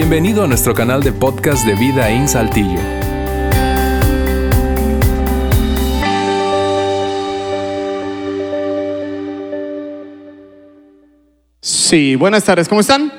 Bienvenido a nuestro canal de podcast de Vida en Saltillo. Sí, buenas tardes, ¿cómo están?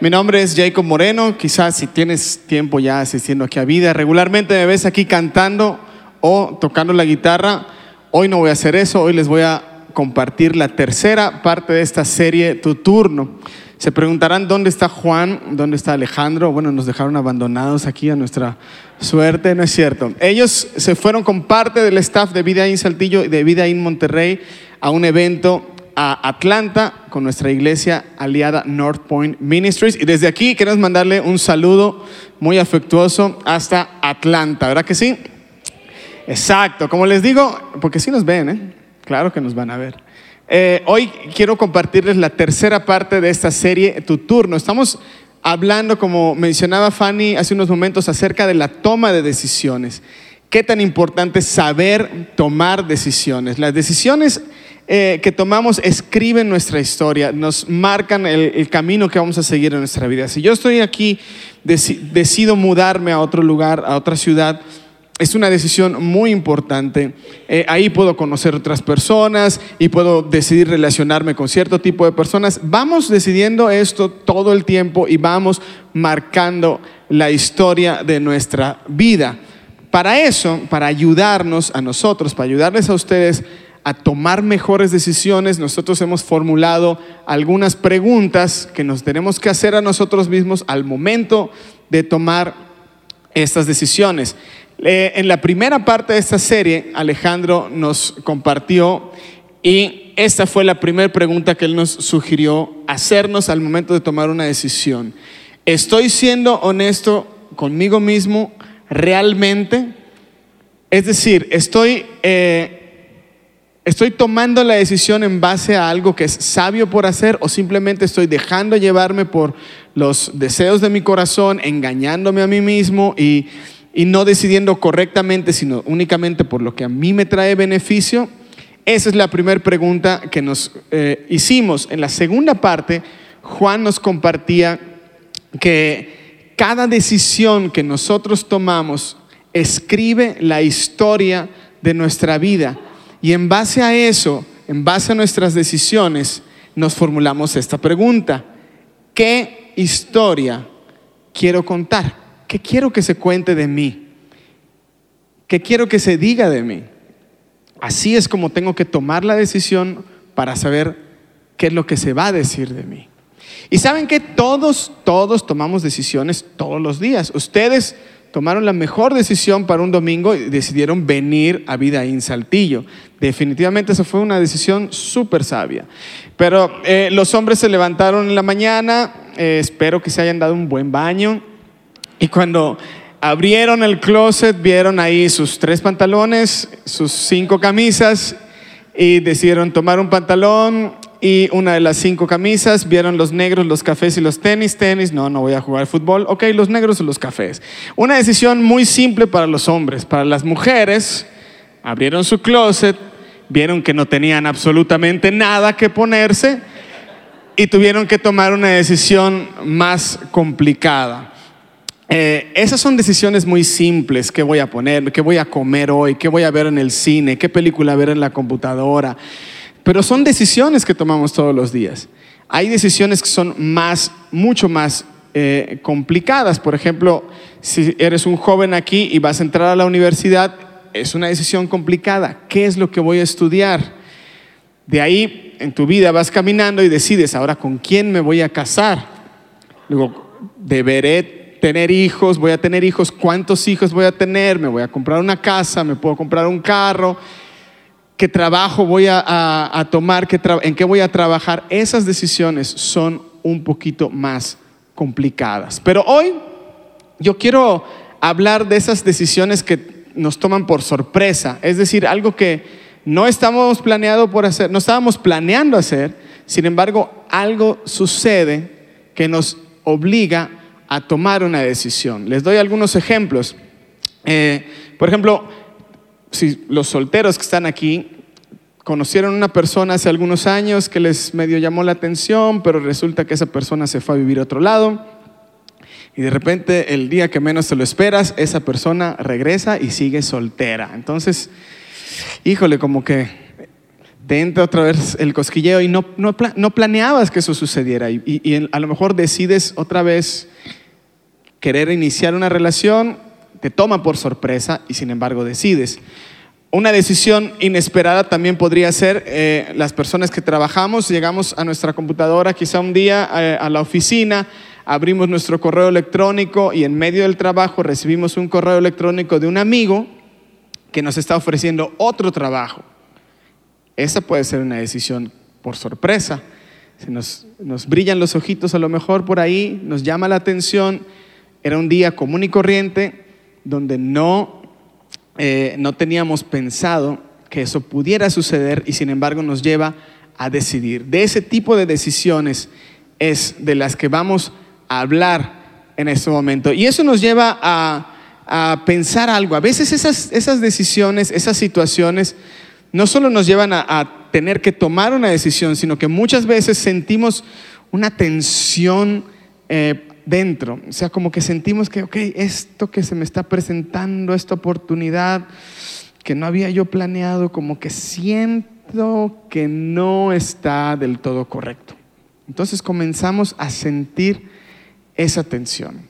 Mi nombre es Jacob Moreno, quizás si tienes tiempo ya asistiendo aquí a Vida, regularmente me ves aquí cantando o tocando la guitarra. Hoy no voy a hacer eso, hoy les voy a compartir la tercera parte de esta serie, Tu Turno. Se preguntarán dónde está Juan, dónde está Alejandro. Bueno, nos dejaron abandonados aquí a nuestra suerte, no es cierto. Ellos se fueron con parte del staff de Vida en Saltillo y de Vida en Monterrey a un evento a Atlanta con nuestra iglesia aliada North Point Ministries. Y desde aquí queremos mandarle un saludo muy afectuoso hasta Atlanta, ¿verdad que sí? Exacto, como les digo, porque sí nos ven, ¿eh? Claro que nos van a ver. Eh, hoy quiero compartirles la tercera parte de esta serie, Tu Turno. Estamos hablando, como mencionaba Fanny hace unos momentos, acerca de la toma de decisiones. Qué tan importante es saber tomar decisiones. Las decisiones eh, que tomamos escriben nuestra historia, nos marcan el, camino que vamos a seguir en nuestra vida. Si yo estoy aquí, decido mudarme a otro lugar, a otra ciudad, es una decisión muy importante. Eh, ahí puedo conocer otras personas y puedo decidir relacionarme con cierto tipo de personas. Vamos decidiendo esto todo el tiempo y vamos marcando la historia de nuestra vida. Para eso, para ayudarnos a nosotros, para ayudarles a ustedes a tomar mejores decisiones, nosotros hemos formulado algunas preguntas que nos tenemos que hacer a nosotros mismos al momento de tomar estas decisiones. Eh, en la primera parte de esta serie, Alejandro nos compartió y esta fue la primera pregunta que él nos sugirió hacernos al momento de tomar una decisión. ¿Estoy siendo honesto conmigo mismo realmente? Es decir, estoy, eh, estoy tomando la decisión en base a algo que es sabio por hacer o simplemente estoy dejando llevarme por los deseos de mi corazón, engañándome a mí mismo y y no decidiendo correctamente, sino únicamente por lo que a mí me trae beneficio? Esa es la primera pregunta que nos eh, hicimos. En la segunda parte, Juan nos compartía que cada decisión que nosotros tomamos escribe la historia de nuestra vida. Y en base a eso, en base a nuestras decisiones, nos formulamos esta pregunta. ¿Qué historia quiero contar? ¿Qué quiero que se cuente de mí? ¿Qué quiero que se diga de mí? Así es como tengo que tomar la decisión para saber qué es lo que se va a decir de mí. Y saben que todos, todos tomamos decisiones todos los días. Ustedes tomaron la mejor decisión para un domingo y decidieron venir a Vida en Saltillo. Definitivamente esa fue una decisión súper sabia. Pero eh, los hombres se levantaron en la mañana, eh, espero que se hayan dado un buen baño, y cuando abrieron el closet, vieron ahí sus tres pantalones, sus cinco camisas y decidieron tomar un pantalón y una de las cinco camisas, vieron los negros, los cafés y los tenis, tenis, no, no voy a jugar fútbol, ok, los negros o los cafés. Una decisión muy simple para los hombres, para las mujeres, abrieron su closet, vieron que no tenían absolutamente nada que ponerse y tuvieron que tomar una decisión más complicada. Eh, esas son decisiones muy simples. ¿Qué voy a poner? ¿Qué voy a comer hoy? ¿Qué voy a ver en el cine? ¿Qué película ver en la computadora? Pero son decisiones que tomamos todos los días. Hay decisiones que son más, mucho más eh, complicadas. Por ejemplo, si eres un joven aquí y vas a entrar a la universidad, es una decisión complicada. ¿Qué es lo que voy a estudiar? De ahí en tu vida vas caminando y decides, ahora con quién me voy a casar. Luego, deberé tener hijos, voy a tener hijos, ¿cuántos hijos voy a tener? Me voy a comprar una casa, me puedo comprar un carro, ¿qué trabajo voy a, tomar? ¿En qué voy a trabajar? Esas decisiones son un poquito más complicadas. Pero hoy yo quiero hablar de esas decisiones que nos toman por sorpresa, es decir, algo que no estamos planeado por hacer, no estábamos planeando hacer, sin embargo, algo sucede que nos obliga a tomar una decisión. Les doy algunos ejemplos. Eh, por ejemplo, si los solteros que están aquí conocieron una persona hace algunos años que les medio llamó la atención, pero resulta que esa persona se fue a vivir a otro lado. Y de repente, el día que menos te lo esperas, esa persona regresa y sigue soltera. Entonces, híjole, como que te entra otra vez el cosquilleo y no, no, no planeabas que eso sucediera. Y, y a lo mejor decides otra vez querer iniciar una relación, te toma por sorpresa y sin embargo decides. Una decisión inesperada también podría ser eh, las personas que trabajamos, llegamos a nuestra computadora quizá un día eh, a la oficina, abrimos nuestro correo electrónico y en medio del trabajo recibimos un correo electrónico de un amigo que nos está ofreciendo otro trabajo. Esa puede ser una decisión por sorpresa. Se nos, nos brillan los ojitos a lo mejor por ahí, nos llama la atención. Era un día común y corriente donde no eh, no teníamos pensado que eso pudiera suceder y sin embargo nos lleva a decidir. De ese tipo de decisiones es de las que vamos a hablar en este momento. Y eso nos lleva a, pensar algo. A veces esas, esas, decisiones, esas situaciones, no solo nos llevan a, tener que tomar una decisión, sino que muchas veces sentimos una tensión eh, dentro. O sea, como que sentimos que, ok, esto que se me está presentando, esta oportunidad que no había yo planeado, como que siento que no está del todo correcto. Entonces comenzamos a sentir esa tensión.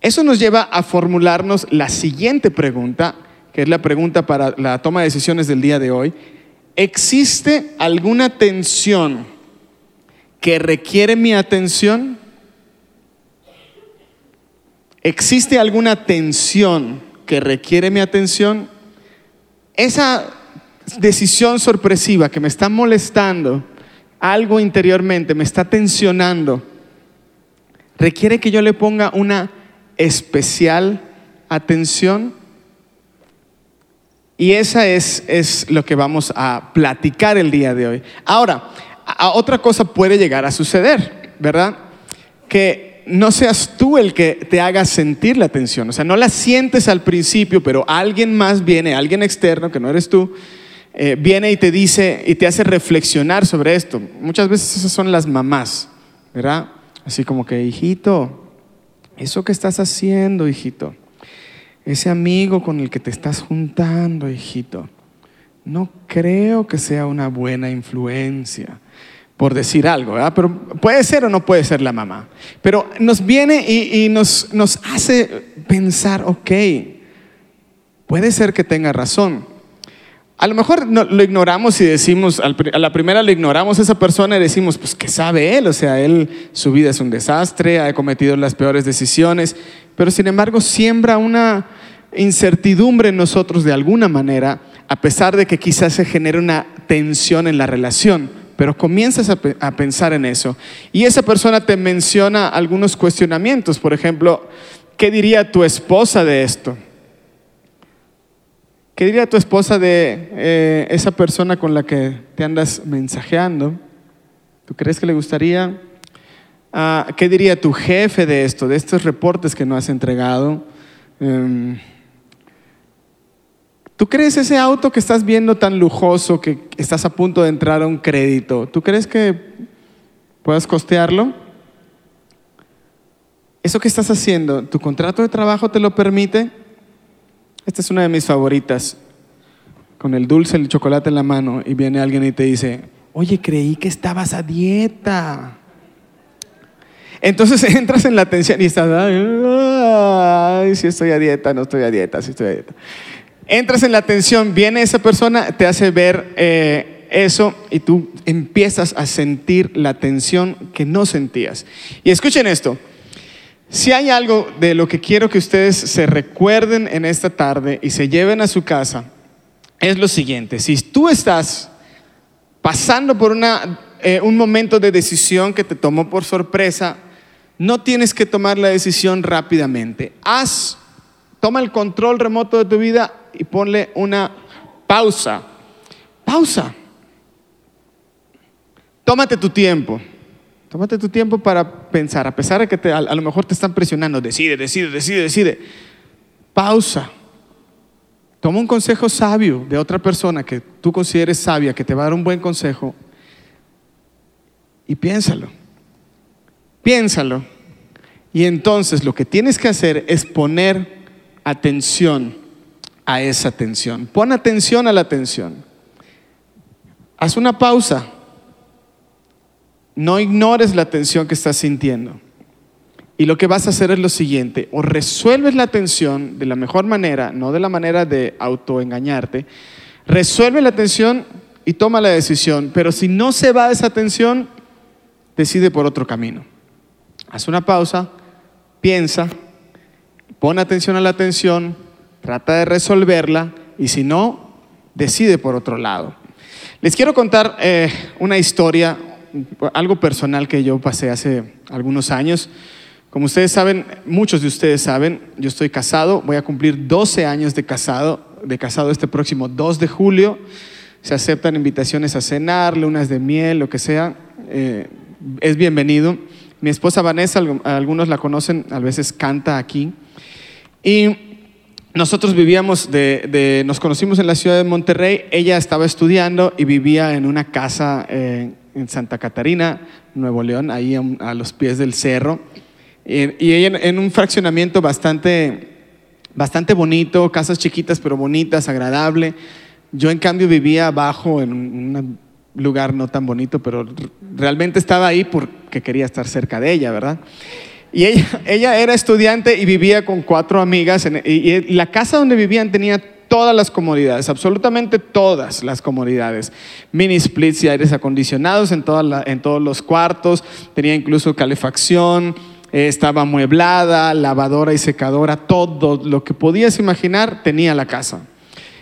Eso nos lleva a formularnos la siguiente pregunta, que es la pregunta para la toma de decisiones del día de hoy. ¿Existe alguna tensión que requiere mi atención? ¿Existe alguna tensión que requiere mi atención? Esa decisión sorpresiva que me está molestando, algo interiormente me está tensionando, requiere que yo le ponga una especial atención. Y esa es, es lo que vamos a platicar el día de hoy. Ahora, a otra cosa puede llegar a suceder, ¿verdad? Que no seas tú el que te haga sentir la tensión. O sea, no la sientes al principio, pero alguien más viene, alguien externo, que no eres tú, eh, viene y te dice y te hace reflexionar sobre esto. Muchas veces esas son las mamás, ¿verdad? Así como que, hijito, eso que estás haciendo, hijito, ese amigo con el que te estás juntando, hijito, no creo que sea una buena influencia por decir algo, pero puede ser o no puede ser la mamá. Pero nos viene y, nos, hace pensar, ok, puede ser que tenga razón. A lo mejor lo ignoramos y decimos, a la primera le ignoramos a esa persona y decimos, pues ¿qué sabe él? O sea, él, su vida es un desastre, ha cometido las peores decisiones, pero sin embargo siembra una incertidumbre en nosotros de alguna manera, a pesar de que quizás se genere una tensión en la relación pero comienzas a, pensar en eso. Y esa persona te menciona algunos cuestionamientos, por ejemplo, ¿qué diría tu esposa de esto? ¿Qué diría tu esposa de eh, esa persona con la que te andas mensajeando? ¿Tú crees que le gustaría? Ah, ¿Qué diría tu jefe de esto, de estos reportes que no has entregado? Em, ¿Tú crees ese auto que estás viendo tan lujoso que estás a punto de entrar a un crédito? ¿Tú crees que puedas costearlo? ¿Eso que estás haciendo, tu contrato de trabajo te lo permite? Esta es una de mis favoritas. Con el dulce, el chocolate en la mano y viene alguien y te dice, oye, creí que estabas a dieta. Entonces entras en la tensión y estás, ay, si estoy a dieta, no estoy a dieta, si estoy a dieta. Entras en la atención, viene esa persona, te hace ver eh, eso y tú empiezas a sentir la tensión que no sentías. Y escuchen esto, si hay algo de lo que quiero que ustedes se recuerden en esta tarde y se lleven a su casa, es lo siguiente, si tú estás pasando por una, eh, un momento de decisión que te tomó por sorpresa, no tienes que tomar la decisión rápidamente. Haz, toma el control remoto de tu vida y ponle una pausa. Pausa. Tómate tu tiempo. Tómate tu tiempo para pensar, a pesar de que a, lo mejor te están presionando, decide, decide, decide, decide. Pausa. Toma un consejo sabio de otra persona que tú consideres sabia, que te va a dar un buen consejo, y piénsalo. Piénsalo. Y entonces lo que tienes que hacer es poner atención a esa atención. Pon atención a la atención. Haz una pausa. No ignores la atención que estás sintiendo. Y lo que vas a hacer es lo siguiente, o resuelves la tensión de la mejor manera, no de la manera de autoengañarte, resuelve la tensión y toma la decisión, pero si no se va esa tensión, decide por otro camino. Haz una pausa, piensa, pon atención a la tensión, trata de resolverla y si no, decide por otro lado. Les quiero contar eh, una historia, algo personal que yo pasé hace algunos años. Como ustedes saben, muchos de ustedes saben, yo estoy casado, voy a cumplir 12 años de casado, de casado este próximo 2 de julio. Se aceptan invitaciones a cenar, lunas de miel, lo que sea, eh, es bienvenido. Mi esposa Vanessa, algunos la conocen, a veces canta aquí. Y nosotros vivíamos de, nos conocimos en la ciudad de Monterrey, ella estaba estudiando y vivía en una casa eh, en Santa Catarina, Nuevo León, ahí a los pies del cerro. Y, ella en un fraccionamiento bastante, bastante bonito, casas chiquitas pero bonitas, agradable. Yo en cambio vivía abajo en un lugar no tan bonito, pero realmente estaba ahí porque quería estar cerca de ella, ¿verdad? Y ella, ella era estudiante y vivía con cuatro amigas y, la casa donde vivían tenía todas las comodidades, absolutamente todas las comodidades. Mini splits y aires acondicionados en, en todos los cuartos, tenía incluso calefacción, eh, estaba amueblada, lavadora y secadora, todo lo que podías imaginar tenía la casa.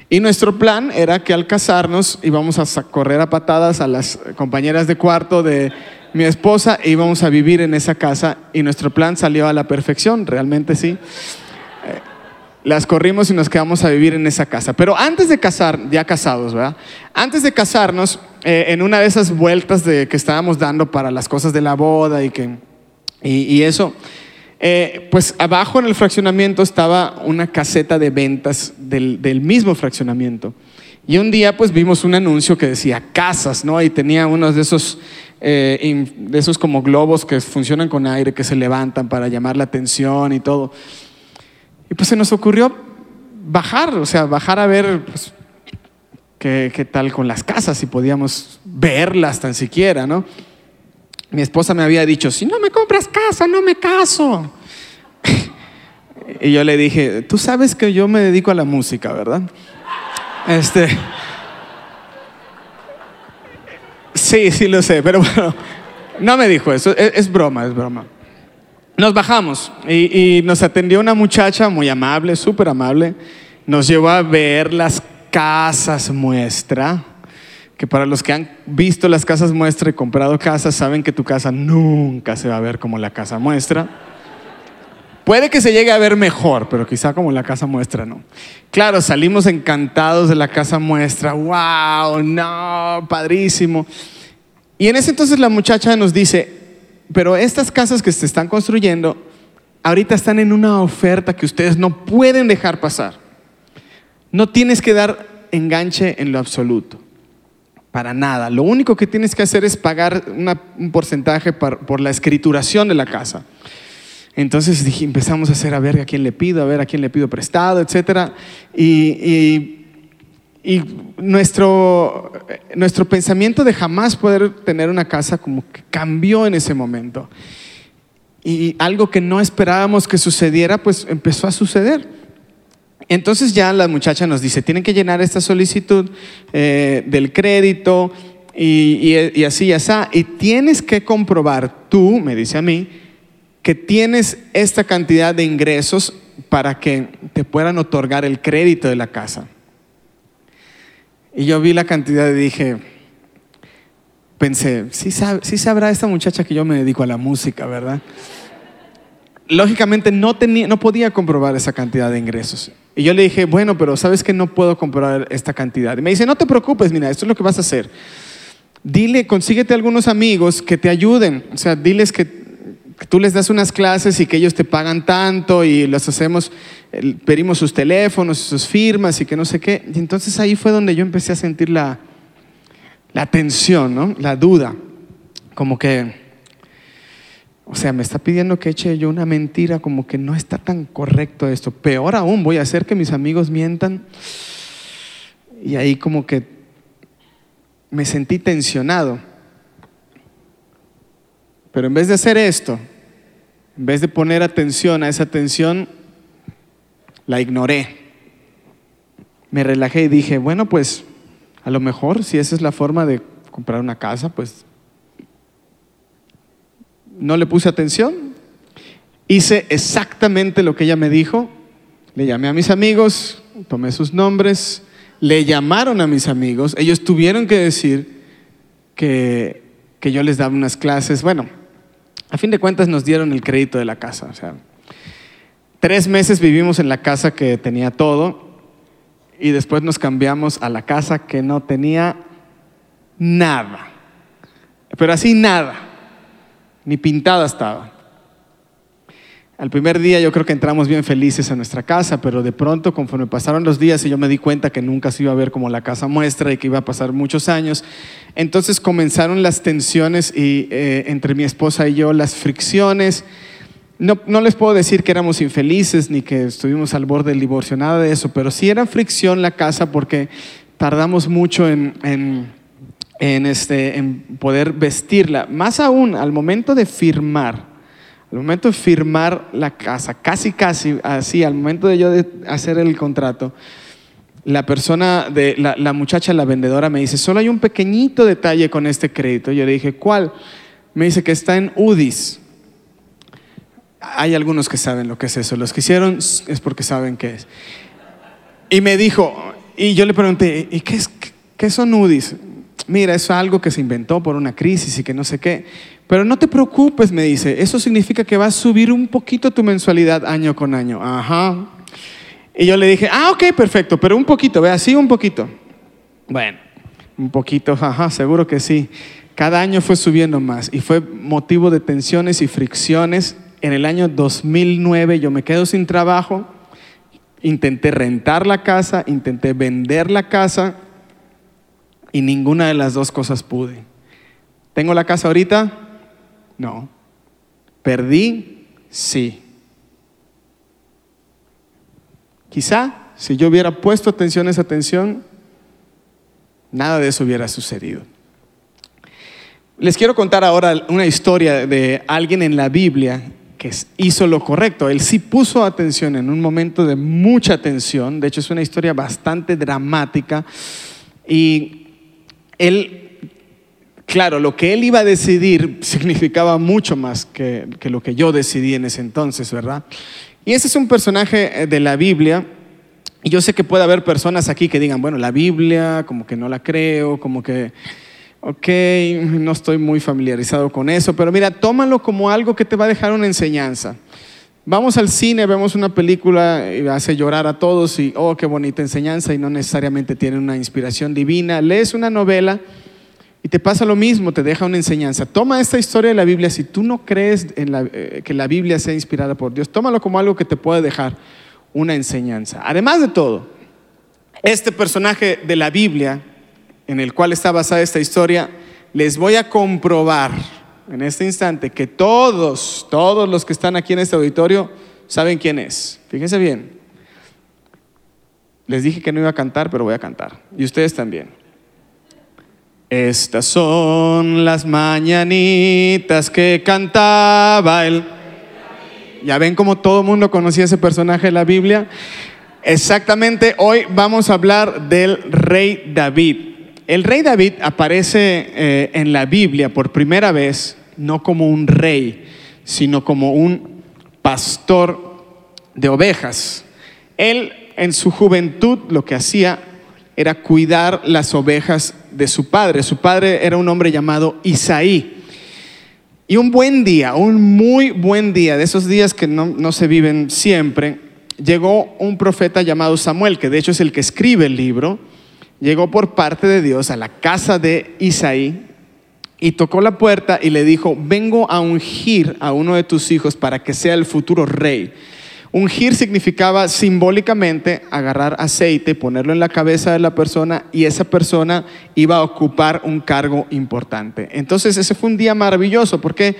Y nuestro plan era que al casarnos íbamos a correr a patadas a las compañeras de cuarto de mi esposa e íbamos a vivir en esa casa y nuestro plan salió a la perfección, realmente sí. Eh, las corrimos y nos quedamos a vivir en esa casa. Pero antes de casar, ya casados, ¿verdad? Antes de casarnos, eh, en una de esas vueltas de, que estábamos dando para las cosas de la boda y que y, eso, eh, pues abajo en el fraccionamiento estaba una caseta de ventas del, mismo fraccionamiento. Y un día pues vimos un anuncio que decía casas, ¿no? Y tenía unos de esos, eh, de esos como globos que funcionan con aire, que se levantan para llamar la atención y todo. Y pues se nos ocurrió bajar, o sea, bajar a ver pues, qué, qué tal con las casas, si podíamos verlas tan siquiera, ¿no? mi esposa me había dicho, si no me compras casa, no me caso. y yo le dije, tú sabes que yo me dedico a la música, ¿verdad? Este... Sí, sí lo sé, pero bueno, no me dijo eso, es, broma, es broma. Nos bajamos y, y nos atendió una muchacha muy amable, súper amable, nos llevó a ver las casas muestra que para los que han visto las casas muestra y comprado casas, saben que tu casa nunca se va a ver como la casa muestra. Puede que se llegue a ver mejor, pero quizá como la casa muestra no. Claro, salimos encantados de la casa muestra. ¡Wow! ¡No! ¡Padrísimo! Y en ese entonces la muchacha nos dice, pero estas casas que se están construyendo, ahorita están en una oferta que ustedes no pueden dejar pasar. No tienes que dar enganche en lo absoluto. Para nada. Lo único que tienes que hacer es pagar un porcentaje por, la escrituración de la casa. Entonces empezamos a hacer a ver a quién le pido, a ver a quién le pido prestado, etc. Y, nuestro, nuestro pensamiento de jamás poder tener una casa como cambió en ese momento. Y algo que no esperábamos que sucediera, pues empezó a suceder. Entonces ya la muchacha nos dice, tienen que llenar esta solicitud eh, del crédito y, así y así. Y tienes que comprobar tú, me dice a mí, que tienes esta cantidad de ingresos para que te puedan otorgar el crédito de la casa. Y yo vi la cantidad y dije, pensé, sí, sabrá esta muchacha que yo me dedico a la música, ¿verdad? lógicamente no, tenía, no podía comprobar esa cantidad de ingresos. Y yo le dije, bueno, pero sabes que no puedo comprobar esta cantidad. Y me dice, no te preocupes, mira, esto es lo que vas a hacer. Dile, consíguete algunos amigos que te ayuden. O sea, diles que, tú les das unas clases y que ellos te pagan tanto y los hacemos, pedimos sus teléfonos, sus firmas y que no sé qué. Y entonces ahí fue donde yo empecé a sentir la, la tensión, ¿no? la duda. Como que o sea, me está pidiendo que eche yo una mentira, como que no está tan correcto esto. Peor aún, voy a hacer que mis amigos mientan. Y ahí como que me sentí tensionado. Pero en vez de hacer esto, en vez de poner atención a esa tensión, la ignoré. Me relajé y dije, bueno, pues a lo mejor si esa es la forma de comprar una casa, pues no le puse atención. Hice exactamente lo que ella me dijo. Le llamé a mis amigos, tomé sus nombres, le llamaron a mis amigos. Ellos tuvieron que decir que, que yo les daba unas clases. Bueno, a fin de cuentas nos dieron el crédito de la casa. O sea, tres meses vivimos en la casa que tenía todo y después nos cambiamos a la casa que no tenía nada. Pero así nada ni pintada estaba. Al primer día yo creo que entramos bien felices a nuestra casa, pero de pronto conforme pasaron los días y yo me di cuenta que nunca se iba a ver como la casa muestra y que iba a pasar muchos años, entonces comenzaron las tensiones y, eh, entre mi esposa y yo, las fricciones. No, no, les puedo decir que éramos infelices ni que estuvimos al borde del divorcio, nada de eso, pero sí era fricción la casa porque tardamos mucho en, en este, en poder vestirla. Más aún, al momento de firmar, al momento de firmar la casa, casi, casi así, al momento de yo hacer el contrato, la persona, la, muchacha, la vendedora me dice, solo hay un pequeñito detalle con este crédito. Yo le dije, ¿cuál? Me dice que está en UDIs. Hay algunos que saben lo que es eso. Los que hicieron es porque saben qué es. Y me dijo, y yo le pregunté, ¿y qué, es, qué son UDIs? mira, es algo que se inventó por una crisis y que no sé qué. Pero no te preocupes, me dice, eso significa que va a subir un poquito tu mensualidad año con año. Ajá. Y yo le dije, ah, ok, perfecto, pero un poquito, vea, sí, un poquito. Bueno, un poquito, ajá, seguro que sí. Cada año fue subiendo más y fue motivo de tensiones y fricciones. En el año 2009 yo me quedo sin trabajo, intenté rentar la casa, intenté vender la casa y ninguna de las dos cosas pude. ¿Tengo la casa ahorita? No. ¿Perdí? Sí. Quizá si yo hubiera puesto atención a esa atención, nada de eso hubiera sucedido. Les quiero contar ahora una historia de alguien en la Biblia que hizo lo correcto. Él sí puso atención en un momento de mucha tensión. De hecho, es una historia bastante dramática. Y él, claro, lo que él iba a decidir significaba mucho más que, lo que yo decidí en ese entonces, ¿verdad? Y ese es un personaje eh, de la Biblia. Y yo sé que puede haber personas aquí que digan, bueno, la Biblia, como que no la creo, como que, ok, no estoy muy familiarizado con eso, pero mira, tómalo como algo que te va a dejar una enseñanza. Vamos al cine, vemos una película y hace llorar a todos y, oh, qué bonita enseñanza y no necesariamente tiene una inspiración divina. Lees una novela y te pasa lo mismo, te deja una enseñanza. Toma esta historia de la Biblia, si tú no crees en eh, que la Biblia sea inspirada por Dios, tómalo como algo que te puede dejar una enseñanza. Además de todo, este personaje de la Biblia, en el cual está basada esta historia, les voy a comprobar en este instante que todos, todos los que están aquí en este auditorio saben quién es. Fíjense bien. Les dije que no iba a cantar, pero voy a cantar. Y ustedes también. Estas son las mañanitas que cantaba él. Ya ven cómo todo el mundo conocía ese personaje de la Biblia. Exactamente, hoy vamos a hablar del rey David. El rey David aparece eh, en la Biblia por primera vez no como un rey, sino como un pastor de ovejas. Él en su juventud lo que hacía era cuidar las ovejas de su padre. Su padre era un hombre llamado Isaí. Y un buen día, un muy buen día, de esos días que no, no se viven siempre, llegó un profeta llamado Samuel, que de hecho es el que escribe el libro llegó por parte de Dios a la casa de Isaí y tocó la puerta y le dijo, vengo a ungir a uno de tus hijos para que sea el futuro rey. Ungir significaba simbólicamente agarrar aceite, ponerlo en la cabeza de la persona y esa persona iba a ocupar un cargo importante. Entonces ese fue un día maravilloso. ¿Por qué?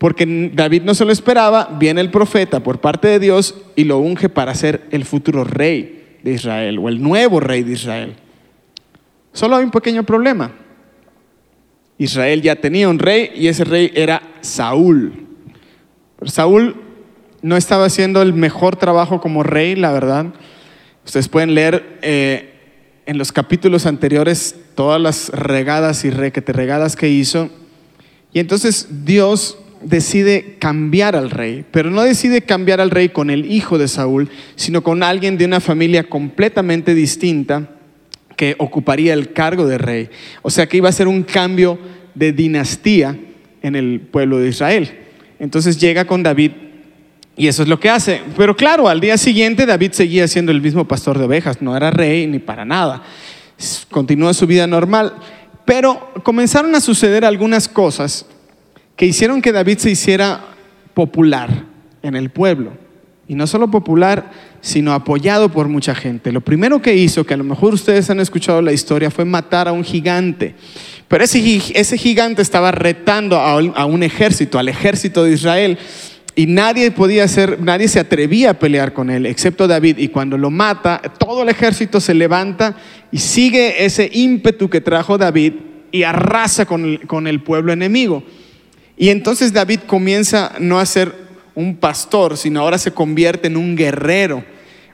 porque David no se lo esperaba, viene el profeta por parte de Dios y lo unge para ser el futuro rey de Israel o el nuevo rey de Israel. Solo hay un pequeño problema. Israel ya tenía un rey y ese rey era Saúl. Saúl no estaba haciendo el mejor trabajo como rey, la verdad. Ustedes pueden leer eh, en los capítulos anteriores todas las regadas y requete regadas que hizo. Y entonces Dios decide cambiar al rey, pero no decide cambiar al rey con el hijo de Saúl, sino con alguien de una familia completamente distinta que ocuparía el cargo de rey. O sea que iba a ser un cambio de dinastía en el pueblo de Israel. Entonces llega con David y eso es lo que hace. Pero claro, al día siguiente David seguía siendo el mismo pastor de ovejas, no era rey ni para nada. Continuó su vida normal. Pero comenzaron a suceder algunas cosas que hicieron que David se hiciera popular en el pueblo. Y no solo popular, sino apoyado por mucha gente. Lo primero que hizo, que a lo mejor ustedes han escuchado la historia, fue matar a un gigante. Pero ese, ese gigante estaba retando a un, a un ejército, al ejército de Israel. Y nadie podía nadie se atrevía a pelear con él, excepto David. Y cuando lo mata, todo el ejército se levanta y sigue ese ímpetu que trajo David y arrasa con con el pueblo enemigo. Y entonces David comienza no a ser un pastor, sino ahora se convierte en un guerrero,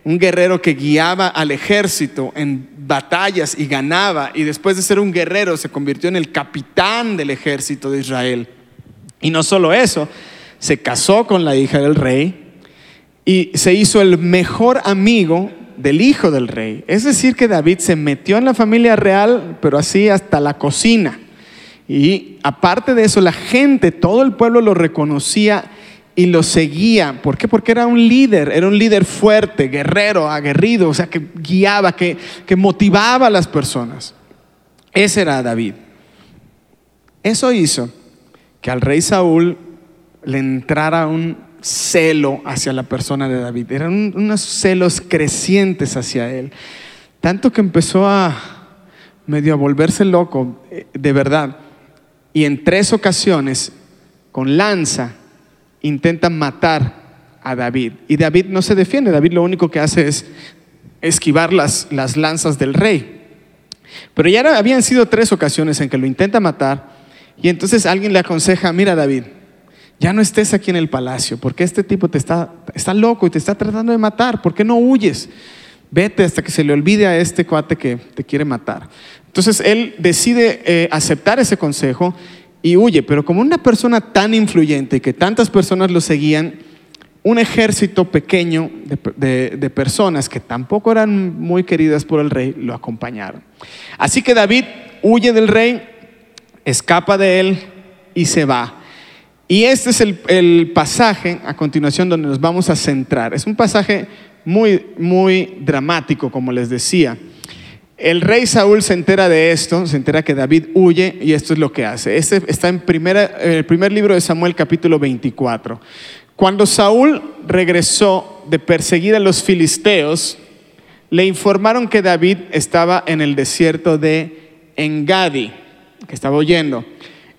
un guerrero que guiaba al ejército en batallas y ganaba, y después de ser un guerrero se convirtió en el capitán del ejército de Israel. Y no solo eso, se casó con la hija del rey y se hizo el mejor amigo del hijo del rey. Es decir, que David se metió en la familia real, pero así hasta la cocina. Y aparte de eso, la gente, todo el pueblo lo reconocía y lo seguía. ¿Por qué? Porque era un líder, era un líder fuerte, guerrero, aguerrido, o sea, que guiaba, que, que motivaba a las personas. Ese era David. Eso hizo que al rey Saúl le entrara un celo hacia la persona de David. Eran unos celos crecientes hacia él. Tanto que empezó a medio a volverse loco, eh, de verdad y en tres ocasiones con lanza intentan matar a David. Y David no se defiende, David lo único que hace es esquivar las, las lanzas del rey. Pero ya habían sido tres ocasiones en que lo intenta matar y entonces alguien le aconseja, mira David, ya no estés aquí en el palacio, porque este tipo te está, está loco y te está tratando de matar, ¿por qué no huyes? Vete hasta que se le olvide a este cuate que te quiere matar. Entonces él decide eh, aceptar ese consejo y huye, pero como una persona tan influyente que tantas personas lo seguían, un ejército pequeño de, personas que tampoco eran muy queridas por el rey lo acompañaron. Así que David huye del rey, escapa de él y se va. Y este es el, pasaje a continuación donde nos vamos a centrar. Es un pasaje muy, muy dramático, como les decía. El rey Saúl se entera de esto, se entera que David huye y esto es lo que hace. Este está en el primer libro de Samuel capítulo 24. Cuando Saúl regresó de perseguir a los filisteos, le informaron que David estaba en el desierto de Engadi, que estaba huyendo.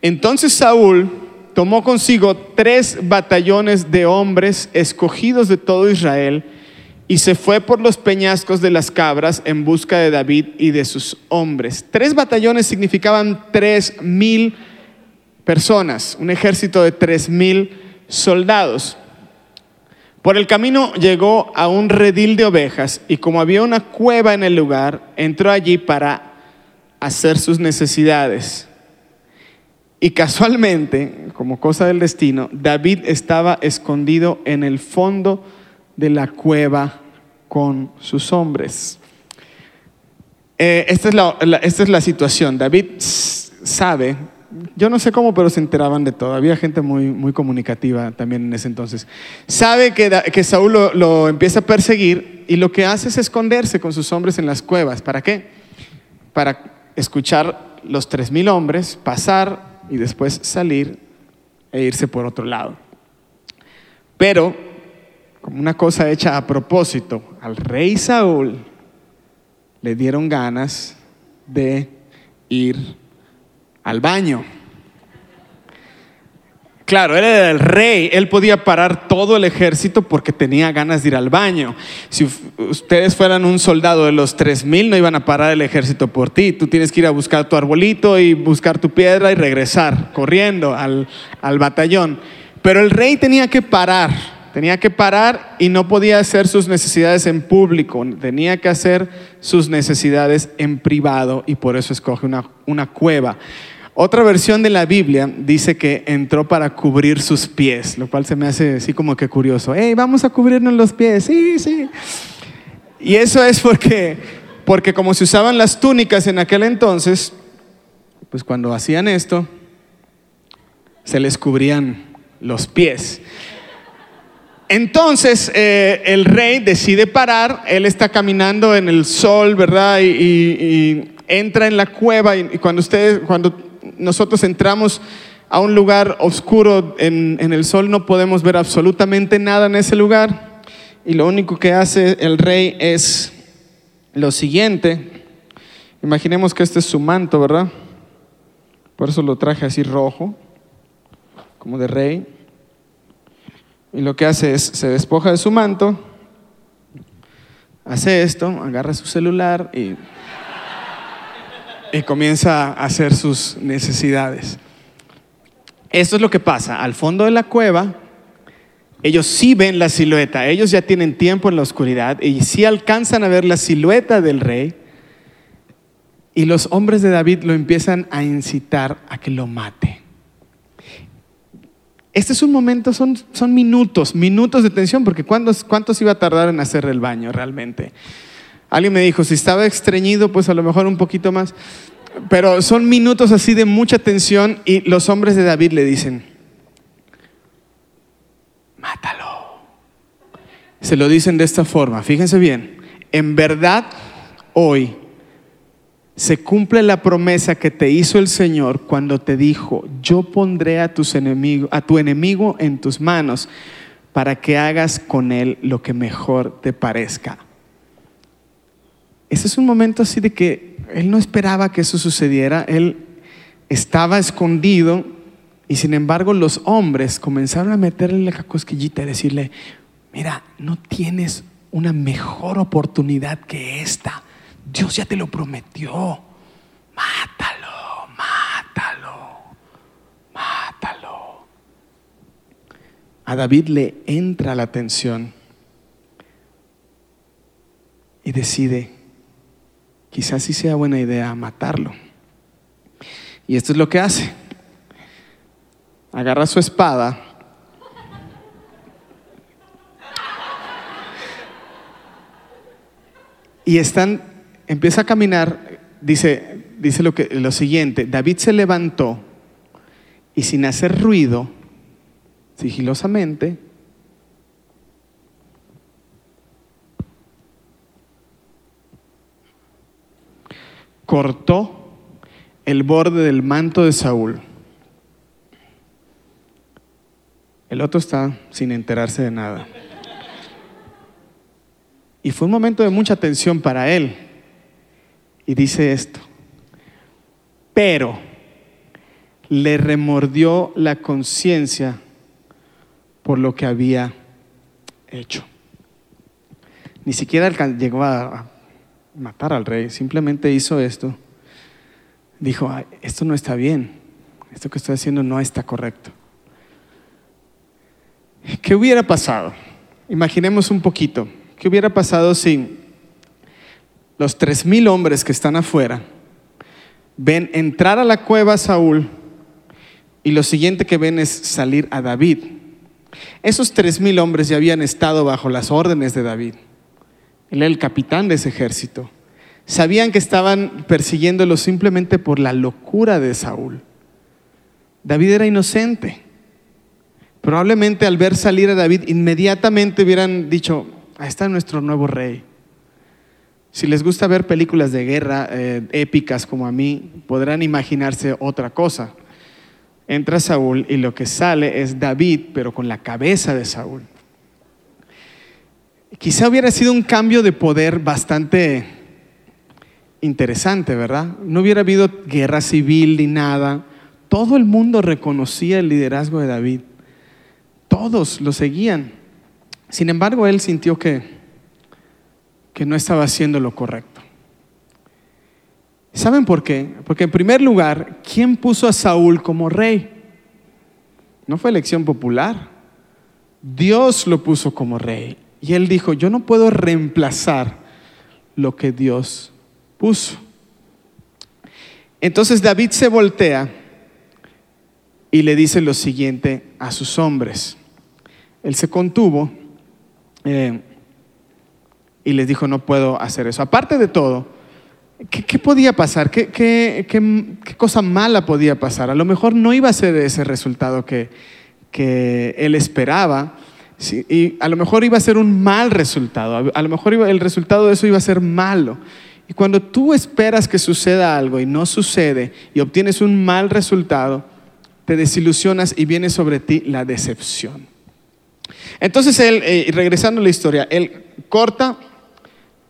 Entonces Saúl tomó consigo tres batallones de hombres escogidos de todo Israel, y se fue por los peñascos de las cabras en busca de David y de sus hombres. Tres batallones significaban tres mil personas, un ejército de tres mil soldados. Por el camino llegó a un redil de ovejas y como había una cueva en el lugar, entró allí para hacer sus necesidades. Y casualmente, como cosa del destino, David estaba escondido en el fondo de la cueva con sus hombres. Eh, esta, es la, esta es la situación. David sabe, yo no sé cómo, pero se enteraban de todo. Había gente muy, muy comunicativa también en ese entonces. Sabe que, Saúl lo, lo empieza a perseguir y lo que hace es esconderse con sus hombres en las cuevas. ¿Para qué? Para escuchar los tres mil hombres, pasar y después salir e irse por otro lado. Pero como una cosa hecha a propósito, al rey Saúl le dieron ganas de ir al baño. Claro, él era el rey, él podía parar todo el ejército porque tenía ganas de ir al baño. Si ustedes fueran un soldado de los 3000, no iban a parar el ejército por ti. Tú tienes que ir a buscar tu arbolito y buscar tu piedra y regresar corriendo al, al batallón. Pero el rey tenía que parar, tenía que parar y no podía hacer sus necesidades en público, tenía que hacer sus necesidades en privado y por eso escoge una, una cueva. Otra versión de la Biblia dice que entró para cubrir sus pies, lo cual se me hace así como que curioso. Hey, vamos a cubrirnos los pies. Sí, sí. Y eso es porque, porque como se usaban las túnicas en aquel entonces, pues cuando hacían esto, se les cubrían los pies. Entonces eh, el rey decide parar, él está caminando en el sol, ¿verdad? Y, entra en la cueva y, y cuando ustedes, cuando nosotros entramos a un lugar oscuro en, en el sol, no podemos ver absolutamente nada en ese lugar. Y lo único que hace el rey es lo siguiente. Imaginemos que este es su manto, ¿verdad? Por eso lo traje así rojo, como de rey. Y lo que hace es, se despoja de su manto, hace esto, agarra su celular y, y comienza a hacer sus necesidades. Esto es lo que pasa. Al fondo de la cueva, ellos sí ven la silueta, ellos ya tienen tiempo en la oscuridad y sí alcanzan a ver la silueta del rey. Y los hombres de David lo empiezan a incitar a que lo mate. Este es un momento, son, son minutos, minutos de tensión, porque ¿cuántos, ¿cuántos iba a tardar en hacer el baño realmente? Alguien me dijo, si estaba estreñido, pues a lo mejor un poquito más. Pero son minutos así de mucha tensión y los hombres de David le dicen, mátalo. Se lo dicen de esta forma, fíjense bien, en verdad hoy se cumple la promesa que te hizo el Señor cuando te dijo, yo pondré a, tus enemigos, a tu enemigo en tus manos para que hagas con él lo que mejor te parezca. Ese es un momento así de que él no esperaba que eso sucediera, él estaba escondido y sin embargo los hombres comenzaron a meterle la cosquillita y decirle, mira, no tienes una mejor oportunidad que esta. Dios ya te lo prometió. Mátalo, mátalo, mátalo. A David le entra la tensión y decide, quizás sí sea buena idea matarlo. Y esto es lo que hace. Agarra su espada. Y están, empieza a caminar, dice, dice lo, que, lo siguiente, David se levantó y sin hacer ruido, sigilosamente, cortó el borde del manto de Saúl. El otro está sin enterarse de nada. Y fue un momento de mucha tensión para él. Y dice esto, pero le remordió la conciencia por lo que había hecho. Ni siquiera llegó a matar al rey, simplemente hizo esto. Dijo, "Ay, esto no está bien, esto que estoy haciendo no está correcto. ¿Qué hubiera pasado? Imaginemos un poquito. ¿Qué hubiera pasado si los tres mil hombres que están afuera ven entrar a la cueva a Saúl y lo siguiente que ven es salir a David? Esos tres mil hombres ya habían estado bajo las órdenes de David. Él era el capitán de ese ejército. Sabían que estaban persiguiéndolo simplemente por la locura de Saúl. David era inocente. Probablemente al ver salir a David, inmediatamente hubieran dicho, ahí está nuestro nuevo rey. Si les gusta ver películas de guerra eh, épicas como a mí, podrán imaginarse otra cosa. Entra Saúl y lo que sale es David, pero con la cabeza de Saúl. Quizá hubiera sido un cambio de poder bastante interesante, ¿verdad? No hubiera habido guerra civil ni nada. Todo el mundo reconocía el liderazgo de David. Todos lo seguían. Sin embargo, él sintió que, que no estaba haciendo lo correcto. ¿Saben por qué? Porque en primer lugar, ¿quién puso a Saúl como rey? No fue elección popular. Dios lo puso como rey. Y él dijo, yo no puedo reemplazar lo que Dios puso. Entonces David se voltea y le dice lo siguiente a sus hombres. Él se contuvo eh, y les dijo, no puedo hacer eso. Aparte de todo, ¿qué, podía pasar? ¿Qué, cosa mala podía pasar? A lo mejor no iba a ser ese resultado que él esperaba. Y a lo mejor iba a ser un mal resultado, a lo mejor el resultado de eso iba a ser malo. Y cuando tú esperas que suceda algo y no sucede y obtienes un mal resultado, te desilusionas y viene sobre ti la decepción. Entonces él, eh, regresando a la historia, él corta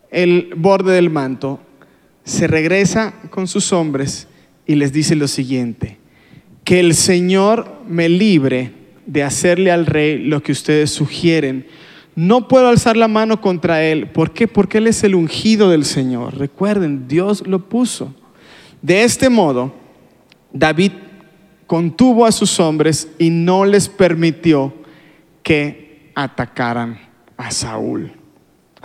el borde del manto, se regresa con sus hombres y les dice lo siguiente, que el Señor me libre de hacerle al rey lo que ustedes sugieren. No puedo alzar la mano contra él. ¿Por qué? Porque él es el ungido del Señor. Recuerden, Dios lo puso. De este modo, David contuvo a sus hombres y no les permitió que atacaran a Saúl.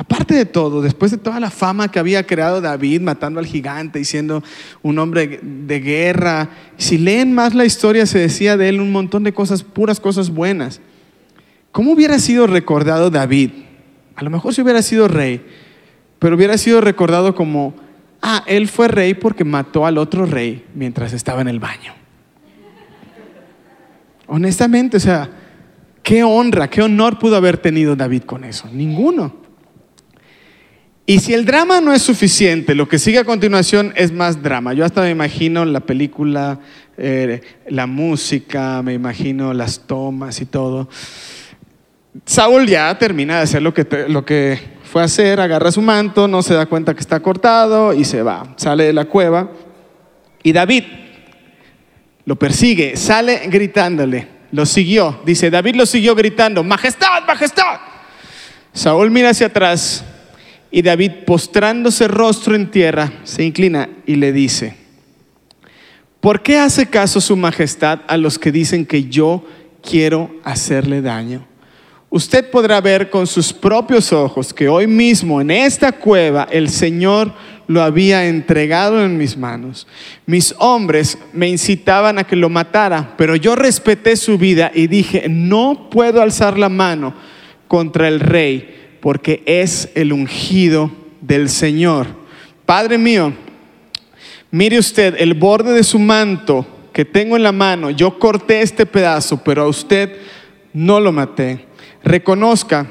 Aparte de todo, después de toda la fama que había creado David matando al gigante y siendo un hombre de guerra, si leen más la historia se decía de él un montón de cosas, puras cosas buenas. ¿Cómo hubiera sido recordado David? A lo mejor si hubiera sido rey, pero hubiera sido recordado como, ah, él fue rey porque mató al otro rey mientras estaba en el baño. Honestamente, o sea, qué honra, qué honor pudo haber tenido David con eso. Ninguno. Y si el drama no es suficiente, lo que sigue a continuación es más drama. Yo hasta me imagino la película, eh, la música, me imagino las tomas y todo. Saúl ya termina de hacer lo que, lo que fue a hacer, agarra su manto, no se da cuenta que está cortado y se va. Sale de la cueva. Y David lo persigue, sale gritándole, lo siguió. Dice, David lo siguió gritando, majestad, majestad. Saúl mira hacia atrás y David, postrándose rostro en tierra, se inclina y le dice, ¿por qué hace caso su majestad a los que dicen que yo quiero hacerle daño? Usted podrá ver con sus propios ojos que hoy mismo en esta cueva el Señor lo había entregado en mis manos. Mis hombres me incitaban a que lo matara, pero yo respeté su vida y dije, no puedo alzar la mano contra el rey, porque es el ungido del Señor. Padre mío, mire usted el borde de su manto que tengo en la mano, yo corté este pedazo, pero a usted no lo maté. Reconozca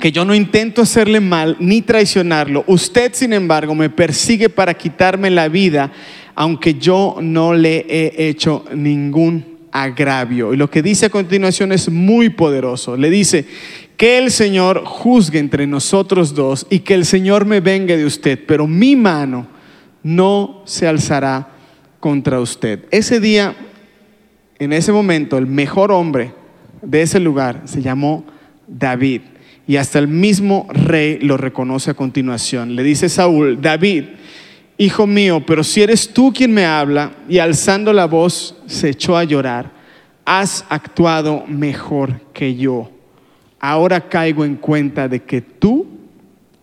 que yo no intento hacerle mal ni traicionarlo. Usted, sin embargo, me persigue para quitarme la vida, aunque yo no le he hecho ningún agravio. Y lo que dice a continuación es muy poderoso. Le dice, que el Señor juzgue entre nosotros dos y que el Señor me venga de usted, pero mi mano no se alzará contra usted. Ese día, en ese momento, el mejor hombre de ese lugar se llamó David y hasta el mismo rey lo reconoce a continuación. Le dice Saúl, David, hijo mío, pero si eres tú quien me habla, y alzando la voz se echó a llorar, has actuado mejor que yo. Ahora caigo en cuenta de que tú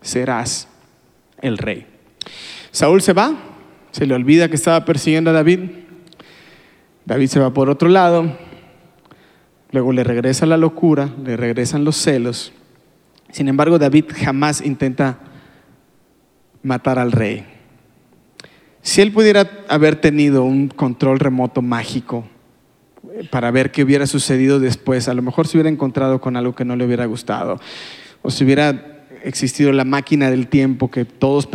serás el rey. Saúl se va, se le olvida que estaba persiguiendo a David. David se va por otro lado, luego le regresa la locura, le regresan los celos sin embargo, David jamás intenta matar al rey. Si él pudiera haber tenido un control remoto mágico para ver qué hubiera sucedido después, a lo mejor se hubiera encontrado con algo que no le hubiera gustado, o si hubiera existido la máquina del tiempo que todos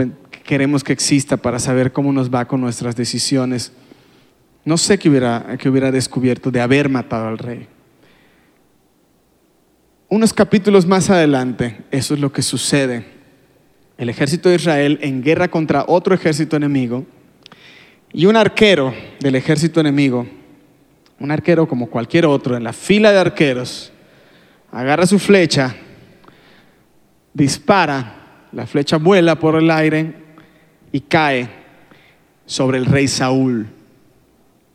queremos que exista para saber cómo nos va con nuestras decisiones, no sé qué hubiera, qué hubiera descubierto de haber matado al rey. Unos capítulos más adelante, eso es lo que sucede. El ejército de Israel en guerra contra otro ejército enemigo y un arquero del ejército enemigo un arquero como cualquier otro, en la fila de arqueros, agarra su flecha, dispara, la flecha vuela por el aire y cae sobre el rey Saúl.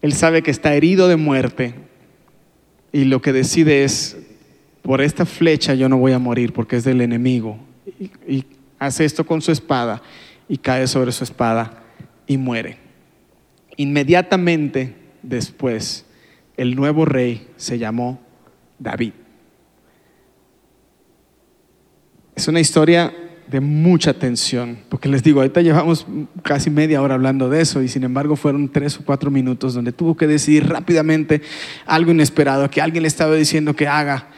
Él sabe que está herido de muerte y lo que decide es, por esta flecha yo no voy a morir porque es del enemigo. Y, hace esto con su espada y cae sobre su espada y muere. Inmediatamente después, el nuevo rey se llamó David. Es una historia de mucha tensión, porque les digo, ahorita llevamos casi media hora hablando de eso y sin embargo fueron tres o cuatro minutos donde tuvo que decidir rápidamente algo inesperado, que alguien le estaba diciendo que haga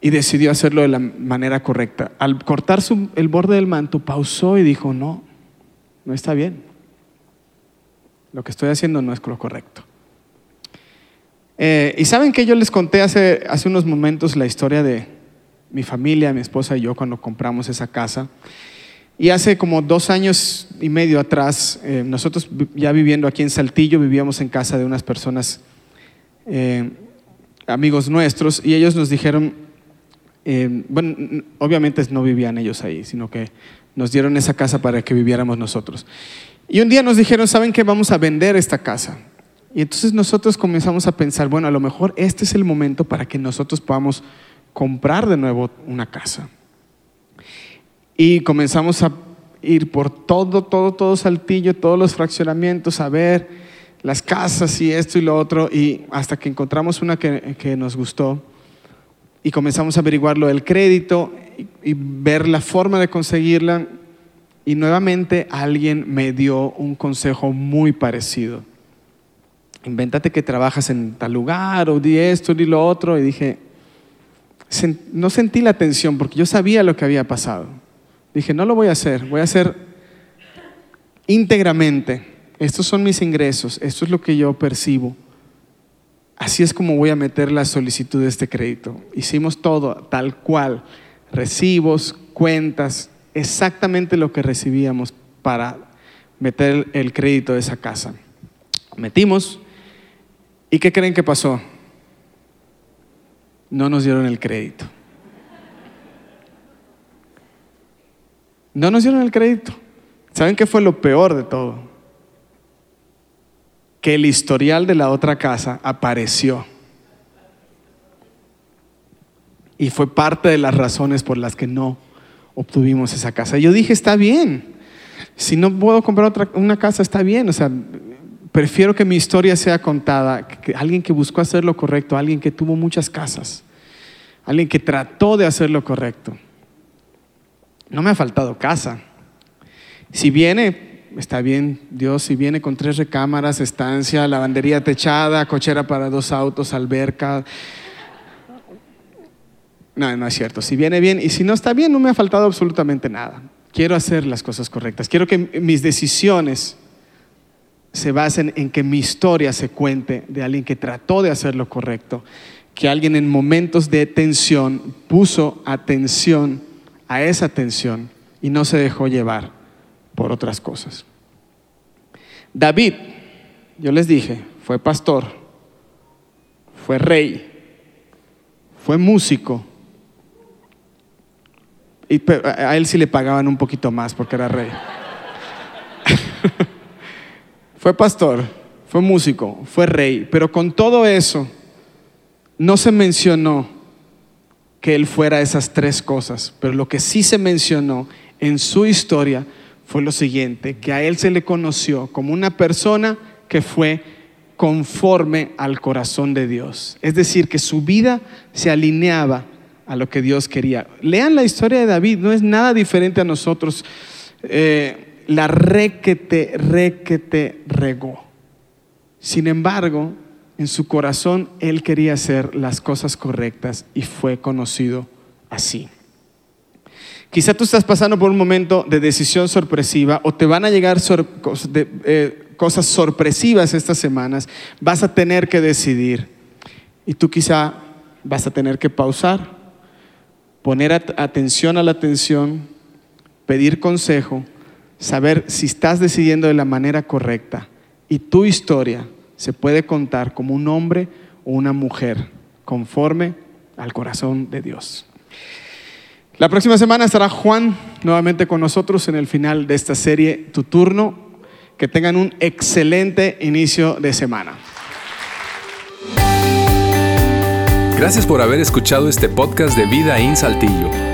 y decidió hacerlo de la manera correcta. Al cortar su- el borde del manto, pausó y dijo, no, no está bien. Lo que estoy haciendo no es lo correcto. Eh, y saben que yo les conté hace, hace unos momentos la historia de mi familia, mi esposa y yo cuando compramos esa casa. Y hace como dos años y medio atrás, eh, nosotros ya viviendo aquí en Saltillo, vivíamos en casa de unas personas, eh, amigos nuestros, y ellos nos dijeron, eh, bueno, obviamente no vivían ellos ahí, sino que nos dieron esa casa para que viviéramos nosotros. Y un día nos dijeron, ¿saben qué? Vamos a vender esta casa. Y entonces nosotros comenzamos a pensar, bueno, a lo mejor este es el momento para que nosotros podamos comprar de nuevo una casa. Y comenzamos a ir por todo, todo, todo Saltillo, todos los fraccionamientos, a ver las casas y esto y lo otro, y hasta que encontramos una que, que nos gustó y comenzamos a averiguar lo del crédito y, y ver la forma de conseguirla. Y nuevamente alguien me dio un consejo muy parecido. Invéntate que trabajas en tal lugar o di esto, di lo otro. Y dije, no sentí la tensión porque yo sabía lo que había pasado. Dije, no lo voy a hacer, voy a hacer íntegramente. Estos son mis ingresos, esto es lo que yo percibo. Así es como voy a meter la solicitud de este crédito. Hicimos todo tal cual, recibos, cuentas, exactamente lo que recibíamos para meter el crédito de esa casa. Metimos y ¿qué creen que pasó? No nos dieron el crédito. No nos dieron el crédito. ¿Saben qué fue lo peor de todo? Que el historial de la otra casa apareció. Y fue parte de las razones por las que no obtuvimos esa casa. Yo dije, está bien. Si no puedo comprar otra, una casa, está bien. O sea, prefiero que mi historia sea contada. Que alguien que buscó hacer lo correcto, alguien que tuvo muchas casas, alguien que trató de hacer lo correcto. No me ha faltado casa. Si viene, está bien, Dios, si viene con tres recámaras, estancia, lavandería techada, cochera para dos autos, alberca. No, no es cierto. Si viene bien y si no está bien, no me ha faltado absolutamente nada. Quiero hacer las cosas correctas. Quiero que mis decisiones se basen en que mi historia se cuente de alguien que trató de hacer lo correcto, que alguien en momentos de tensión puso atención a esa tensión y no se dejó llevar por otras cosas. David, yo les dije, fue pastor, fue rey, fue músico, y a él sí le pagaban un poquito más porque era rey. Fue pastor, fue músico, fue rey, pero con todo eso no se mencionó que él fuera esas tres cosas, pero lo que sí se mencionó en su historia fue lo siguiente, que a él se le conoció como una persona que fue conforme al corazón de Dios. Es decir, que su vida se alineaba a lo que Dios quería. Lean la historia de David, no es nada diferente a nosotros. Eh, la requete, requete regó. Sin embargo, en su corazón él quería hacer las cosas correctas y fue conocido así. Quizá tú estás pasando por un momento de decisión sorpresiva o te van a llegar eh, cosas sorpresivas estas semanas. Vas a tener que decidir y tú quizá vas a tener que pausar, poner at atención a la atención, pedir consejo, saber si estás decidiendo de la manera correcta y tu historia se puede contar como un hombre o una mujer conforme al corazón de Dios. La próxima semana estará Juan nuevamente con nosotros en el final de esta serie Tu turno. Que tengan un excelente inicio de semana. Gracias por haber escuchado este podcast de Vida en Saltillo.